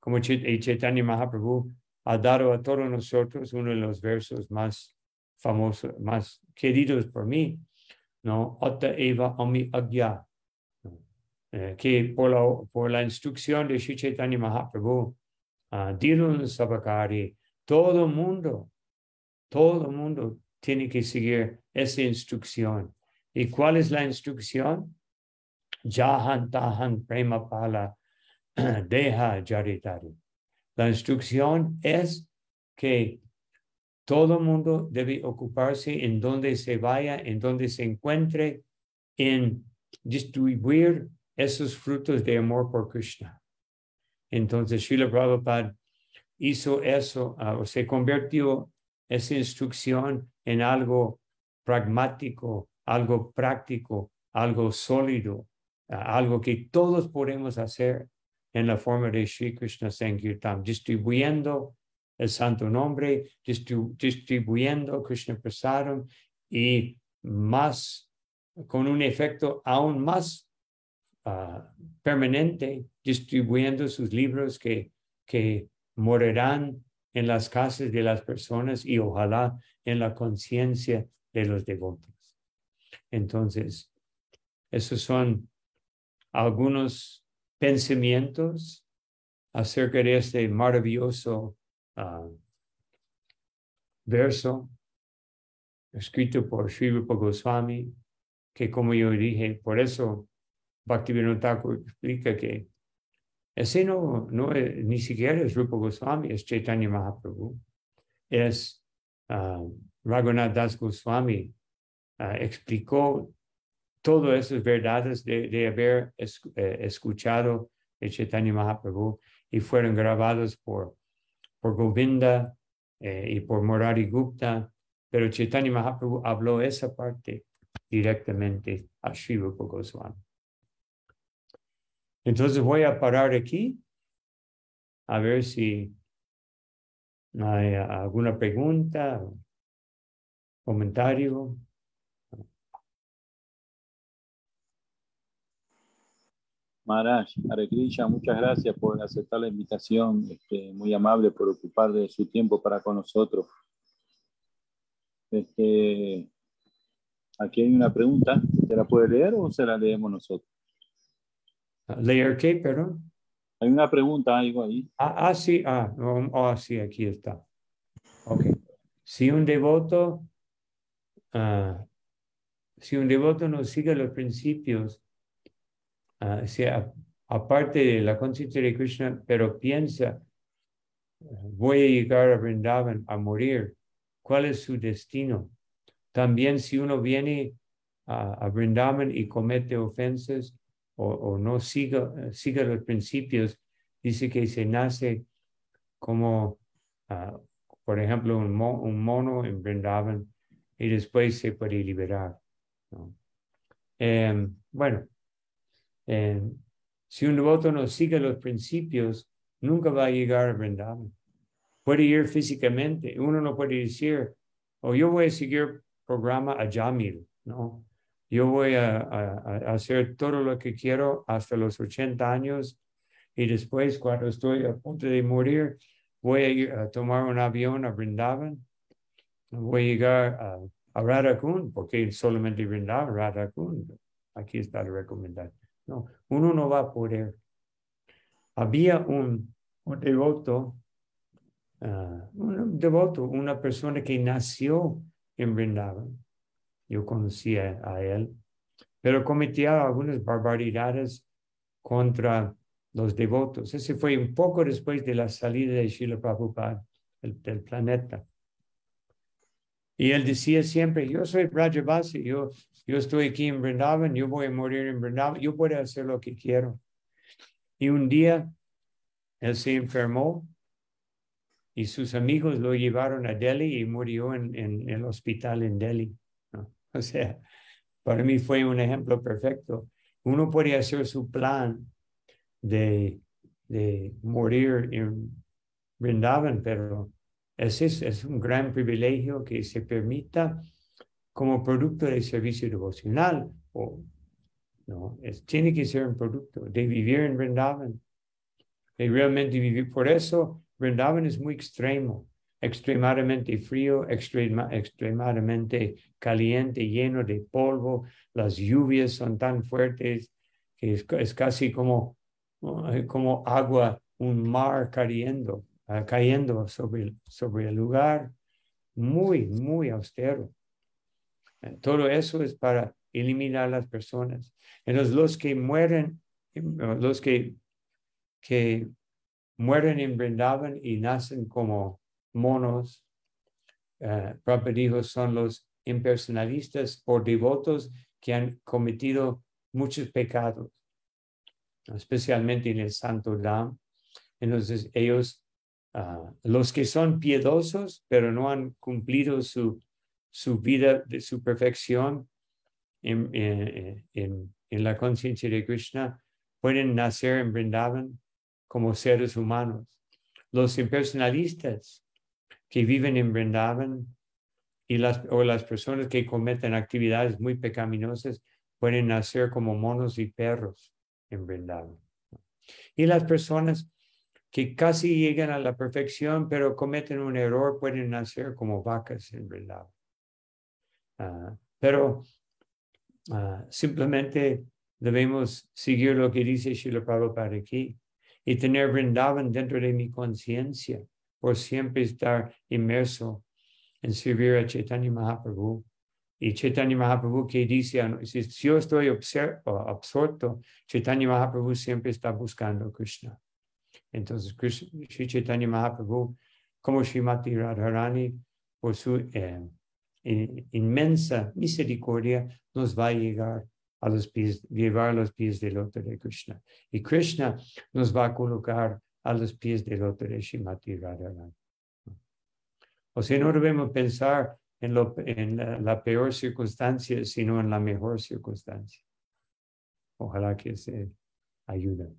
Como Chaitanya Mahaprabhu ha dado a todos nosotros uno de los versos más famosos, más queridos por mí, ¿no? Otta eva ami agya, eh, que por la, por la instrucción de Chaitanya Mahaprabhu, uh, Dirun Sabakari, todo mundo, todo mundo tiene que seguir esa instrucción. ¿Y cuál es la instrucción? Jahan tahan prema pala deja jaritari. La instrucción es que todo mundo debe ocuparse en donde se vaya, en donde se encuentre, en distribuir esos frutos de amor por Krishna. Entonces, Srila Prabhupada hizo eso, ah, o se convirtió esa instrucción en algo pragmático, algo práctico, algo sólido, ah, algo que todos podemos hacer en la forma de Sri Krishna Sankirtan, distribuyendo el santo nombre, distribuyendo Krishna Prasadam y más, con un efecto aún más ah, permanente, distribuyendo sus libros que, que morirán en las casas de las personas y ojalá en la conciencia de los devotos. Entonces, esos son algunos pensamientos acerca de este maravilloso ah, verso escrito por Sri Rupa Goswami, que como yo dije, por eso Bhaktivinoda Thakur explica que ese no, no ni siquiera es Rupa Goswami, es Chaitanya Mahaprabhu. Es uh, Raghunath Das Goswami. Uh, explicó todas esas verdades de, de haber eh, escuchado de Chaitanya Mahaprabhu y fueron grabados por, por Govinda eh, y por Morari Gupta, pero Chaitanya Mahaprabhu habló esa parte directamente a Sri Rupa Goswami. Entonces voy a parar aquí a ver si hay alguna pregunta, comentario. Maharaj, Hare Krishna, muchas gracias por aceptar la invitación, este, muy amable por ocupar de su tiempo para con nosotros. Este, aquí hay una pregunta, ¿se la puede leer o se la leemos nosotros? ¿Leer qué, perdón? Hay una pregunta, algo ahí. Ah, ah sí, ah, oh, sí, aquí está. Ok. Si un devoto, uh, si un devoto no sigue los principios, sea, aparte de la conciencia de Krishna, pero piensa, voy a llegar a Vrindavan a morir, ¿cuál es su destino? También si uno viene a, a Vrindavan y comete ofensas, o, no siga, siga los principios, dice que se nace como, ah, por ejemplo, un, mono en Vrindavan y después se puede liberar. Em, bueno, em, si un devoto no sigue los principios, nunca va a llegar a Vrindavan. Puede ir físicamente, uno no puede decir, oh, yo voy a seguir programa a Jamil, ¿no? yo voy a, hacer todo lo que quiero hasta los 80 años y después cuando estoy a punto de morir voy a ir a tomar un avión a Brindavan, voy a llegar a, a Radhakund, porque solamente Brindavan, Radhakund, aquí está la recomendación. No, uno no va a poder. Había un, devoto, ah, devoto, una persona que nació en Brindavan yo conocía a él, pero cometía algunas barbaridades contra los devotos. Ese fue un poco después de la salida de Srila Prabhupada del, planeta. Y él decía siempre, yo soy Brajavasi, yo, yo estoy aquí en Vrindavan, yo voy a morir en Vrindavan, yo puedo hacer lo que quiero. Y un día él se enfermó y sus amigos lo llevaron a Delhi y murió en, en el hospital en Delhi. O sea, para mí fue un ejemplo perfecto. Uno puede hacer su plan de, de morir en Vrindavan, pero es, es un gran privilegio que se permita como producto de servicio devocional no, tiene que ser un producto de vivir en Vrindavan, realmente vivir. Por eso Vrindavan es muy extremo extremadamente frío, extremadamente caliente, lleno de polvo. Las lluvias son tan fuertes que es, casi como, como agua, un mar cayendo, sobre el lugar. Muy, muy austero. Todo eso es para eliminar las personas. Entonces, los que mueren, los que, que mueren en Brindavan y nacen como monos, uh, son los impersonalistas o devotos que han cometido muchos pecados, especialmente en el Santo Dam. Entonces ellos, ah, los que son piedosos, pero no han cumplido su, su vida de su perfección en, en, en, en la conciencia de Krishna, pueden nacer en Vrindavan como seres humanos. Los impersonalistas que viven en Vrindavan y las, o las personas que cometen actividades muy pecaminosas pueden nacer como monos y perros en Vrindavan. Y las personas que casi llegan a la perfección pero cometen un error pueden nacer como vacas en Vrindavan. Ah, pero ah, simplemente debemos seguir lo que dice Srila Prabhupada aquí y tener Vrindavan dentro de mi conciencia por siempre estar inmerso en servir a Chaitanya Mahaprabhu. Y Chaitanya Mahaprabhu que dice, si yo estoy absorto, Chaitanya Mahaprabhu siempre está buscando Krishna. Entonces, Krishna, Chaitanya Mahaprabhu, como Srimati Radharani, por su eh, inmensa misericordia, nos va a llegar a los pies, llevar a los pies del otro de Krishna. Y Krishna nos va a colocar a los pies del otro de Shimati Radharani. O sea, no debemos pensar en, lo, en la, peor circunstancia, sino en la mejor circunstancia. Ojalá que se ayude.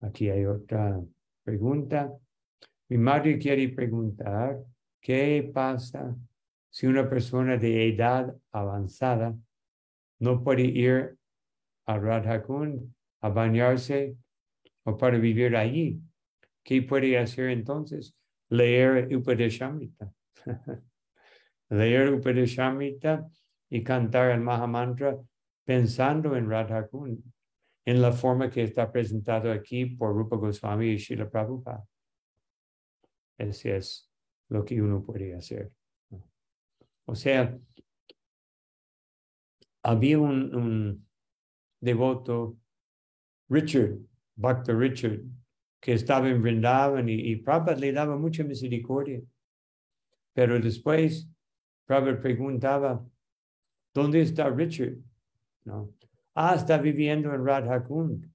Aquí hay otra pregunta. Mi madre quiere preguntar, ¿qué pasa si una persona de edad avanzada no puede ir a Radhakund a bañarse o para vivir allí. ¿Qué puede hacer entonces? Leer Upadeshamrita. Leer Upadeshamrita y cantar el Mahamantra pensando en Radhakund, en la forma que está presentado aquí por Rupa Goswami y Srila Prabhupada. Ese es lo que uno puede hacer. O sea, había un, devoto, Richard, Bhakta Richard, que estaba en Vrindavan y, y Prabhupada le daba mucha misericordia. Pero después, Prabhupada preguntaba, ¿dónde está Richard? ¿No? Ah, está viviendo en Radhakund.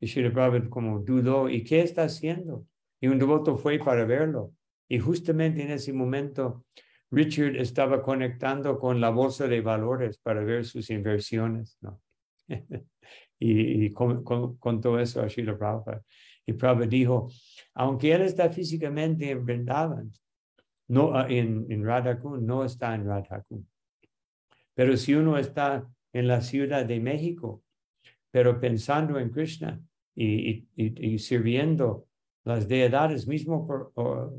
Y Sri Prabhupada como dudó, ¿y qué está haciendo? Y un devoto fue para verlo. Y justamente en ese momento, Richard estaba conectando con la bolsa de valores para ver sus inversiones, ¿no? y, con, contó eso a Srila Prabhupada. Y Prabhupada dijo, aunque él está físicamente en Vrindavan, no, ah, en, en Radhakund, no está en Radhakund. Pero si uno está en la Ciudad de México, pero pensando en Krishna y sirviendo las deidades, mismo por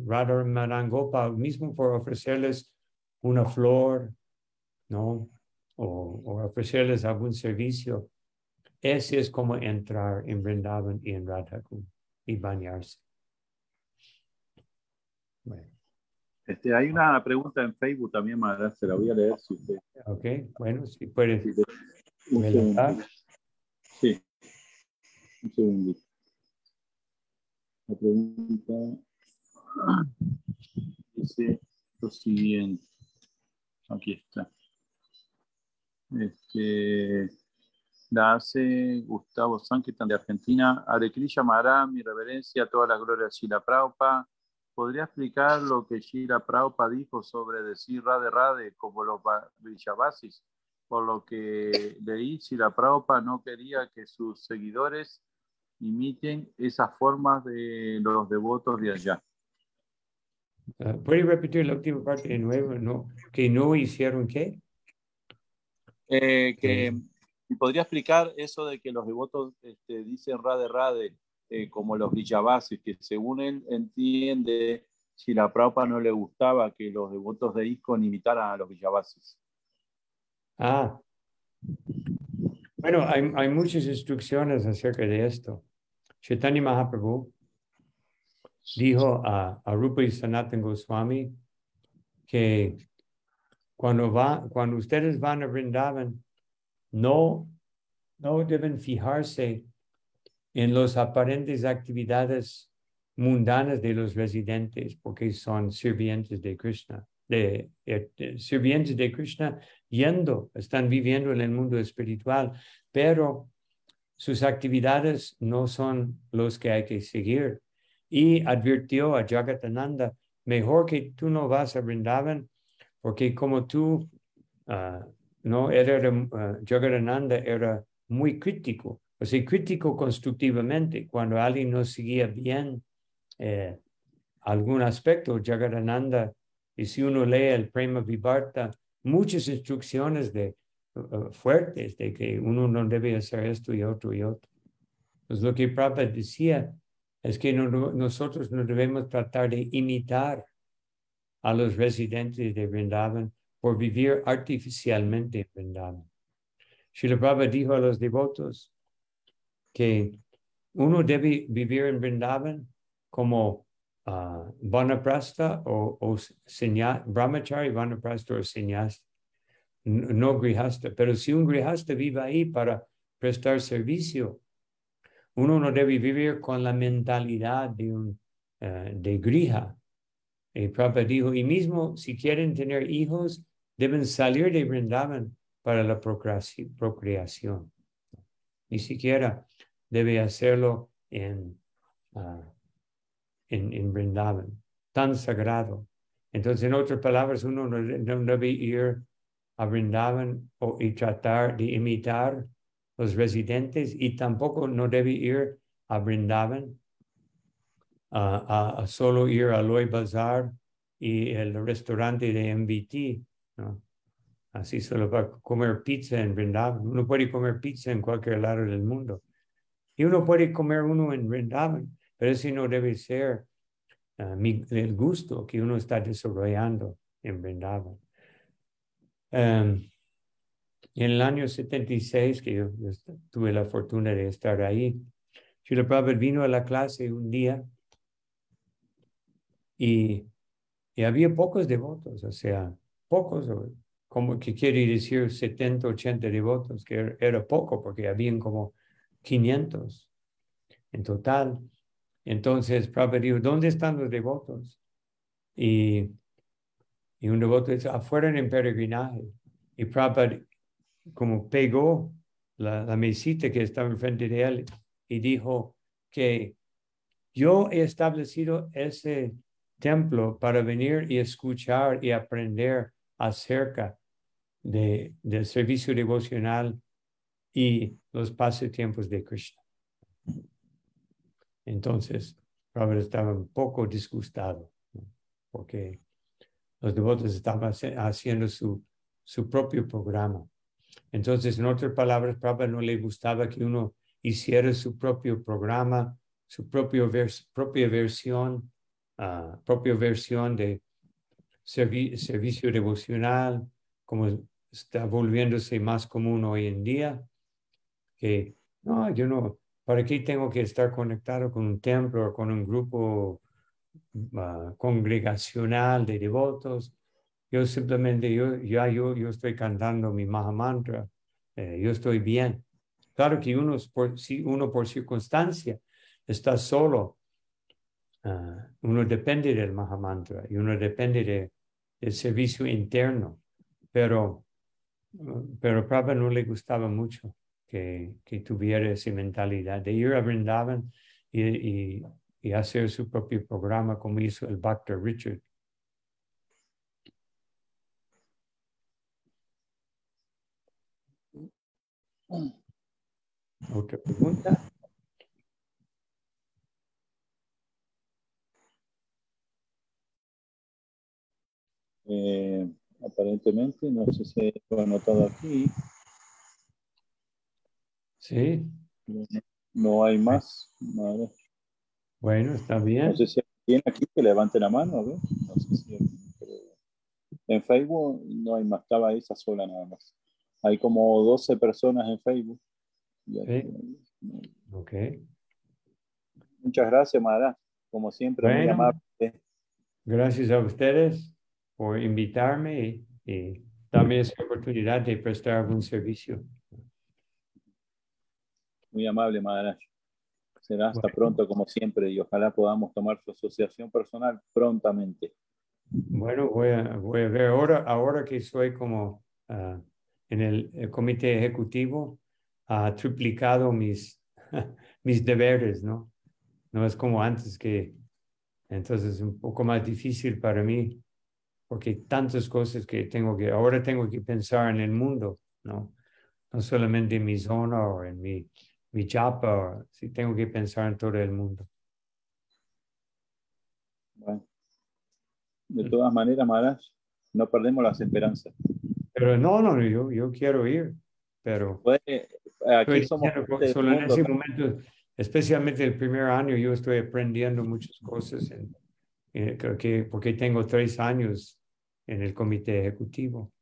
Radha Marangopa, mismo por ofrecerles una flor, ¿no? O, o, ofrecerles algún servicio. Ese es como entrar en Vrindavan y en Radhakund y bañarse. Este, hay una pregunta en Facebook también, Madre, se la voy a leer si usted. Ok, bueno, si puede. Sí, sí. un segundito. La pregunta dice lo siguiente. Aquí está. Este, la hace Gustavo Sanquitan de Argentina. Arecrilla Mará, mi reverencia, toda la gloria de Shila Praupa. ¿Podría explicar lo que Shila Praupa dijo sobre decir Rade Rade como los Villavasis? Por lo que leí, Shila Praupa no quería que sus seguidores imiten esas formas de los devotos de allá. Uh, ¿Puede repetir la última parte de nuevo? No, ¿Que no hicieron qué? Eh, que podría explicar eso de que los devotos este, dicen rade rade, eh, como los Villavases, que según él entiende, si la Prabhupada no le gustaba que los devotos de ISKCON imitaran a los Villavases. Ah. Bueno, hay, hay muchas instrucciones acerca de esto. Chaitanya Mahaprabhu dijo a, a Rupa y Sanatan Goswami que cuando, va, cuando ustedes van a Vrindavan, no, no deben fijarse en las aparentes actividades mundanas de los residentes, porque son sirvientes de Krishna, de, sirvientes de Krishna yendo, están viviendo en el mundo espiritual, pero sus actividades no son los que hay que seguir. Y advirtió a Jagatananda, mejor que tú no vas a Vrindavan, porque como tú, uh, no era, uh, Jagatananda era muy crítico, o sea, crítico constructivamente. Cuando alguien no seguía bien eh, algún aspecto, Jagadananda, y si uno lee el Prema Vivarta, muchas instrucciones de fuertes de que uno no debe hacer esto y otro y otro. Pues lo que Prabhupada decía es que nosotros no debemos tratar de imitar a los residentes de Vrindavan por vivir artificialmente en Vrindavan. Srila Prabhupada dijo a los devotos que uno debe vivir en Vrindavan como uh, o, o Brahmachari, Vanaprastha o Sannyasta no grihasta, pero si un grihasta vive ahí para prestar servicio, uno no debe vivir con la mentalidad de un uh, de grija. Y Prabhupada dijo, y mismo si quieren tener hijos, deben salir de Vrindavan para la procreación. Ni siquiera debe hacerlo en, uh, en, en tan sagrado. Entonces, en otras palabras, uno no, no debe ir a o, y tratar de imitar los residentes y tampoco no debe ir a Brindavan a, solo ir a Loy Bazar y el restaurante de MBT. así solo para comer pizza en Vrindavan. Uno puede comer pizza en cualquier lado del mundo. Y uno puede comer uno en Vrindavan, pero ese no debe ser ah, el gusto que uno está desarrollando en Vrindavan. Em, en el año 76, que yo, tuve la fortuna de estar ahí, Srila Prabhupada vino a la clase un día y, y había pocos devotos, o sea, pocos, como que quiere decir 70, 80 devotos, que era poco porque habían como 500 en total. Entonces, Prabhupada dijo, ¿dónde están los devotos? Y, y un devoto dice, afuera en peregrinaje. Y Prabhupada como pegó la, la mesita que estaba enfrente de él y dijo que yo he establecido ese templo para venir y escuchar y aprender acerca de, del servicio devocional y los pasatiempos de Krishna. Entonces, Robert estaba un poco disgustado porque los devotos estaban haciendo su, su propio programa. Entonces, en otras palabras, Prabhupada no le gustaba que uno hiciera su propio programa, su propio propia versión, uh, propia versión de servicio devocional, como está volviéndose más común hoy en día, que no, yo no, ¿para qué tengo que estar conectado con un templo o con un grupo uh, congregacional de devotos? Yo simplemente, yo, ya yo, yo estoy cantando mi Mahamantra, eh, yo estoy bien. Claro que uno por, si uno por circunstancia está solo, uh, uno depende del Mahamantra y uno depende de, del servicio interno, pero, pero Prabhupada no le gustaba mucho que, que, tuviera esa mentalidad de ir a Brindavan y, y, y hacer su propio programa como hizo el Bhakta Richard. Otra pregunta. Eh, aparentemente, no sé si lo anotado aquí. Sí. No hay más. Bueno, está bien. No sé si alguien aquí que levante la mano. No sé si en Facebook no hay más, estaba esa sola nada más. Hay como 12 personas en Facebook. Ok. Muchas gracias, Mara. Como siempre, muy amable. Gracias a ustedes por invitarme y, darme esa oportunidad de prestar algún servicio. Muy amable, Maharaj. Será hasta pronto, como siempre, y ojalá podamos tomar su asociación personal prontamente. Bueno, voy a, voy a ver ahora, ahora que soy como ah, en el, comité ejecutivo ha triplicado mis, mis deberes, ¿no? No es como antes que, entonces es un poco más difícil para mí, porque tantas cosas que tengo que, ahora tengo que pensar en el mundo, ¿no? No solamente en mi zona o en mi, mi chapa, sí tengo que pensar en todo el mundo. Bueno, de todas maneras, Maharaj, no perdemos las esperanzas. Pero no, no, yo, yo quiero ir, pero... aquí somos solo en ese momento, especialmente el primer año, yo estoy aprendiendo muchas cosas, en, que, porque tengo tres años en el comité ejecutivo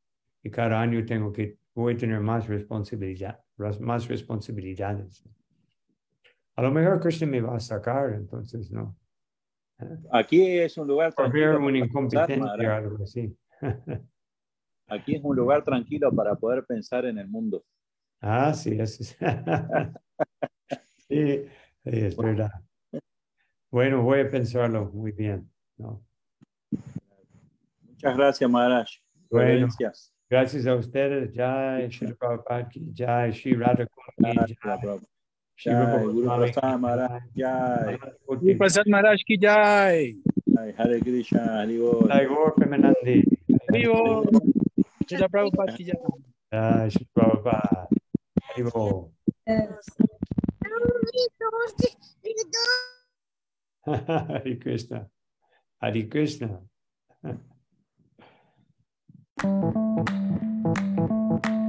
y cada año tengo que, voy a tener más responsabilidad, más responsabilidades. A lo mejor Krishna me va a sacar, entonces no. Aquí es un lugar... Por un incompetente o algo así. Aquí es un lugar tranquilo para poder pensar en el mundo. Ah, sí, es, sí, es verdad. Bueno, voy a pensarlo muy bien. ¿no? Muchas gracias, Maharaj. Bueno, gracias a ustedes. Jai Shri Prabhupada Jai Shri Radha Jai Jai Guru Prasad Maharaj Jai Guru Prasad Maharaj ki Jai Hare Krishna Hare Bol Gaur Premanandi Hare Bol Srila Prabhupada ki jai. Srila Prabhupada. Haribo. Hare Krishna. Hare Krishna. Thank you.